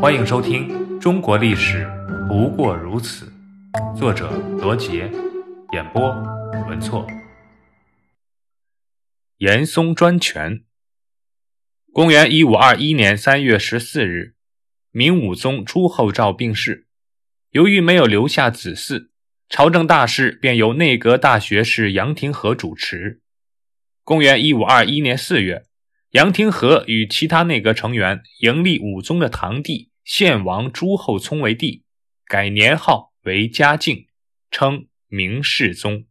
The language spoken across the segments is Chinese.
欢迎收听《中国历史不过如此》，作者罗杰，演播文措。严嵩专权。公元一五二一年三月十四日，明武宗朱厚照病逝，由于没有留下子嗣，朝政大事便由内阁大学士杨廷和主持。公元一五二一年四月。杨廷和与其他内阁成员迎立武宗的堂弟献王朱厚熜为帝，改年号为嘉靖，称明世宗。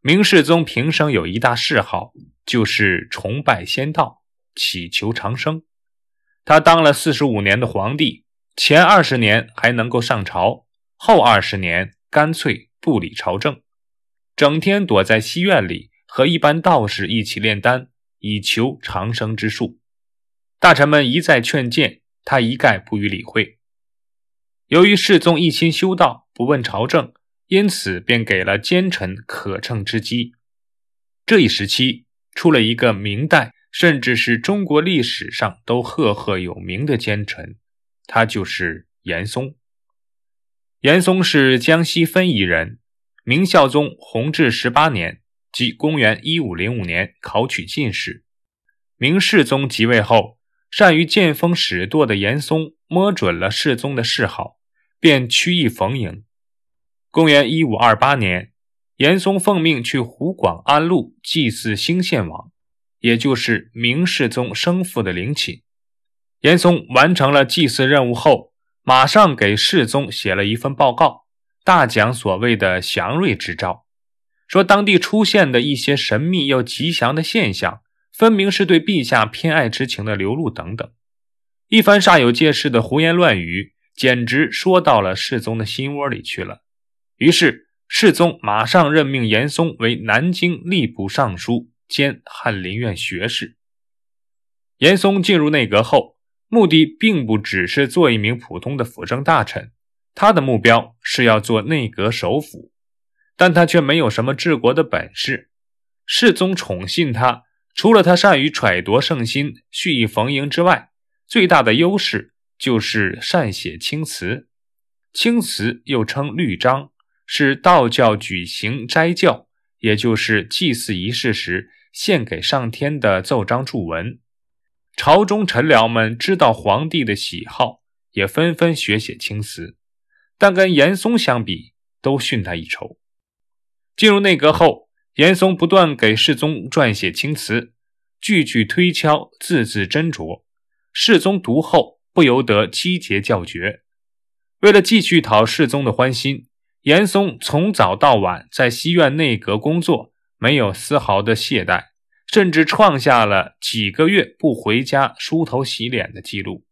明世宗平生有一大嗜好，就是崇拜仙道，祈求长生。他当了四十五年的皇帝，前二十年还能够上朝，后二十年干脆不理朝政，整天躲在西院里和一般道士一起炼丹。以求长生之术，大臣们一再劝谏，他一概不予理会。由于世宗一心修道，不问朝政，因此便给了奸臣可乘之机。这一时期出了一个明代，甚至是中国历史上都赫赫有名的奸臣，他就是严嵩。严嵩是江西分宜人，明孝宗弘治十八年。即公元一五零五年考取进士，明世宗即位后，善于见风使舵的严嵩摸准了世宗的嗜好，便曲意逢迎。公元一五二八年，严嵩奉命去湖广安陆祭祀兴献王，也就是明世宗生父的陵寝。严嵩完成了祭祀任务后，马上给世宗写了一份报告，大讲所谓的祥瑞之兆。说当地出现的一些神秘又吉祥的现象，分明是对陛下偏爱之情的流露等等，一番煞有介事的胡言乱语，简直说到了世宗的心窝里去了。于是世宗马上任命严嵩为南京吏部尚书兼翰林院学士。严嵩进入内阁后，目的并不只是做一名普通的辅政大臣，他的目标是要做内阁首辅。但他却没有什么治国的本事。世宗宠信他，除了他善于揣度圣心、蓄意逢迎之外，最大的优势就是善写青词。青词又称律章，是道教举行斋教，也就是祭祀仪式时献给上天的奏章祝文。朝中臣僚们知道皇帝的喜好，也纷纷学写青词，但跟严嵩相比，都逊他一筹。进入内阁后，严嵩不断给世宗撰写青词，句句推敲，字字斟酌。世宗读后不由得击节叫绝。为了继续讨世宗的欢心，严嵩从早到晚在西苑内阁工作，没有丝毫的懈怠，甚至创下了几个月不回家梳头洗脸的记录。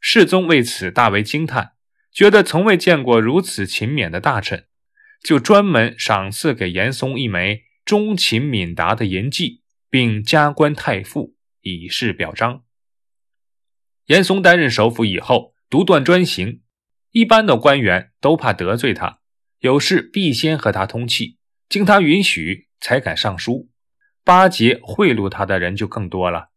世宗为此大为惊叹，觉得从未见过如此勤勉的大臣。就专门赏赐给严嵩一枚忠勤敏达的银记，并加官太傅，以示表彰。严嵩担任首辅以后，独断专行，一般的官员都怕得罪他，有事必先和他通气，经他允许才敢上书。巴结贿赂他的人就更多了。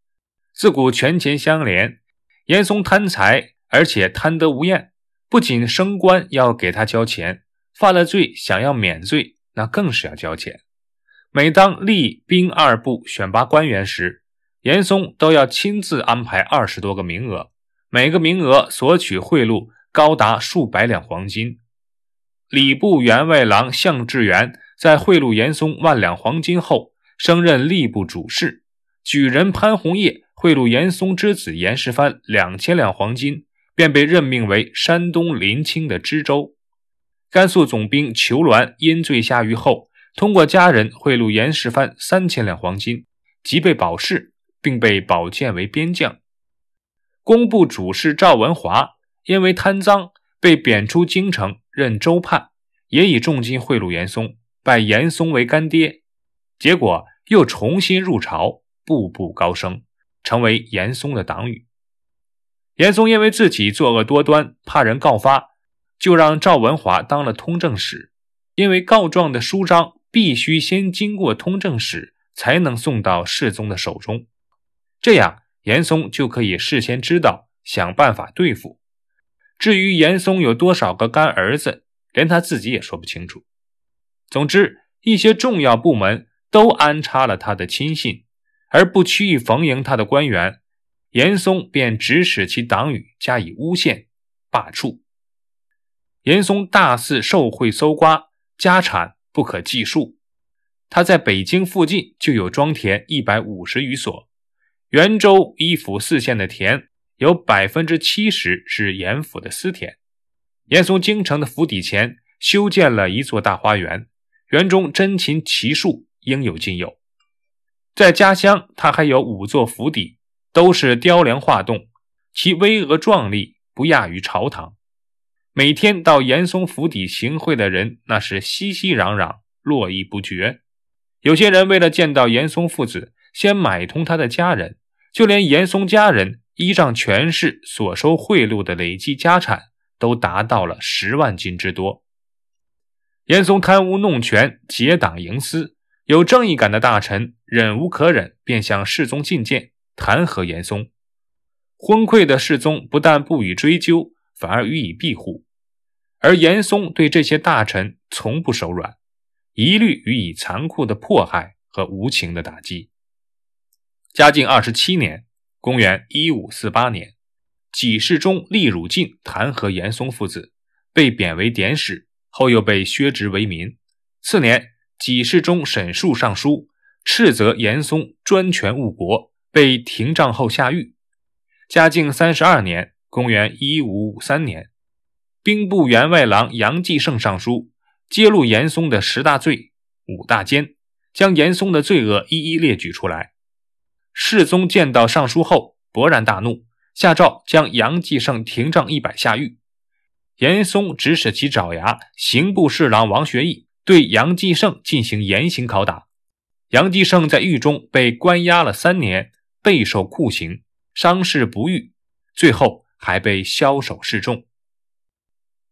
自古权钱相连，严嵩贪财，而且贪得无厌，不仅升官要给他交钱。犯了罪，想要免罪，那更是要交钱。每当吏兵二部选拔官员时，严嵩都要亲自安排二十多个名额，每个名额索取贿赂高达数百两黄金。礼部员外郎向志元在贿赂严嵩万两黄金后，升任吏部主事；举人潘宏业贿赂严嵩之子严世蕃两千两黄金，便被任命为山东临清的知州。甘肃总兵裘鸾因罪下狱后，通过家人贿赂严世蕃三千两黄金，即被保释，并被保荐为边将。工部主事赵文华因为贪赃被贬出京城任州判，也以重金贿赂严嵩，拜严嵩为干爹，结果又重新入朝，步步高升，成为严嵩的党羽。严嵩因为自己作恶多端，怕人告发。就让赵文华当了通政使，因为告状的书章必须先经过通政使，才能送到世宗的手中。这样，严嵩就可以事先知道想办法对付。至于严嵩有多少个干儿子，连他自己也说不清楚。总之，一些重要部门都安插了他的亲信，而不屈意逢迎他的官员，严嵩便指使其党羽加以诬陷、罢黜。严嵩大肆受贿搜刮，家产不可计数。他在北京附近就有庄田一百五十余所，袁州一府四县的田有百分之七十是严府的私田。严嵩京城的府邸前修建了一座大花园，园中珍禽奇树应有尽有。在家乡，他还有五座府邸，都是雕梁画栋，其巍峨壮丽不亚于朝堂。每天到严嵩府邸行贿的人那是熙熙攘攘，络绎不绝。有些人为了见到严嵩父子，先买通他的家人，就连严嵩家人依仗权势所收贿赂的累计家产都达到了十万金之多。严嵩贪污弄权，结党营私，有正义感的大臣忍无可忍，便向世宗进谏，弹劾严嵩。昏聩的世宗不但不予追究，反而予以庇护，而严嵩对这些大臣从不手软。一律予以残酷的迫害和无情的打击。嘉靖二十七年（公元一五四八年），给事中厉汝敬弹劾严嵩父子，被贬为典史，后又被削职为民。次年，给事中审述上书，斥责严嵩专权误国，被廷杖后下狱。嘉靖三十二年（公元一五五三年），兵部员外郎杨继盛上书。揭露严嵩的十大罪、五大奸，将严嵩的罪恶一一列举出来。世宗见到上书后，勃然大怒，下诏将杨继盛廷杖一百下狱。严嵩指使其爪牙刑部侍郎王学义对杨继盛进行严刑拷打。杨继盛在狱中被关押了三年，备受酷刑，伤势不愈，最后还被枭首示众。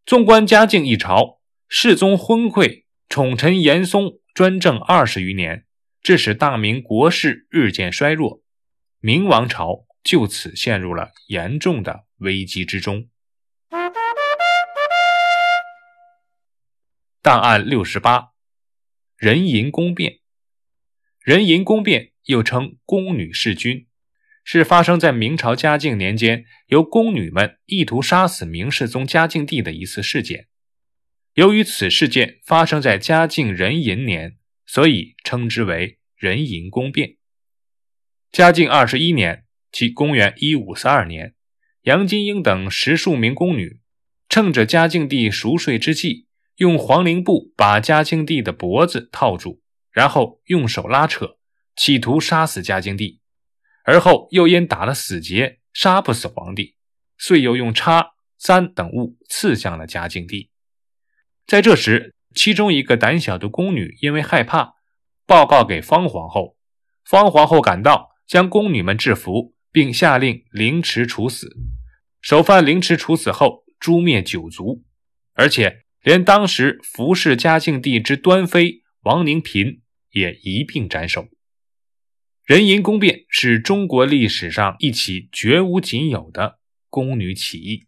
纵观嘉靖一朝。世宗昏聩，宠臣严嵩专政二十余年，致使大明国势日渐衰弱，明王朝就此陷入了严重的危机之中。档案六十八，人淫宫变。人淫宫变又称宫女弑君，是发生在明朝嘉靖年间，由宫女们意图杀死明世宗嘉靖帝的一次事件。由于此事件发生在嘉靖壬寅年，所以称之为壬寅宫变。嘉靖二十一年，即公元一五四二年，杨金英等十数名宫女，趁着嘉靖帝熟睡之际，用黄绫布把嘉靖帝的脖子套住，然后用手拉扯，企图杀死嘉靖帝。而后又因打了死结，杀不死皇帝，遂又用叉、簪等物刺向了嘉靖帝。在这时，其中一个胆小的宫女因为害怕，报告给方皇后。方皇后赶到，将宫女们制服，并下令凌迟处死。首犯凌迟处死后，诛灭九族，而且连当时服侍嘉靖帝之端妃王宁嫔也一并斩首。人淫宫变是中国历史上一起绝无仅有的宫女起义。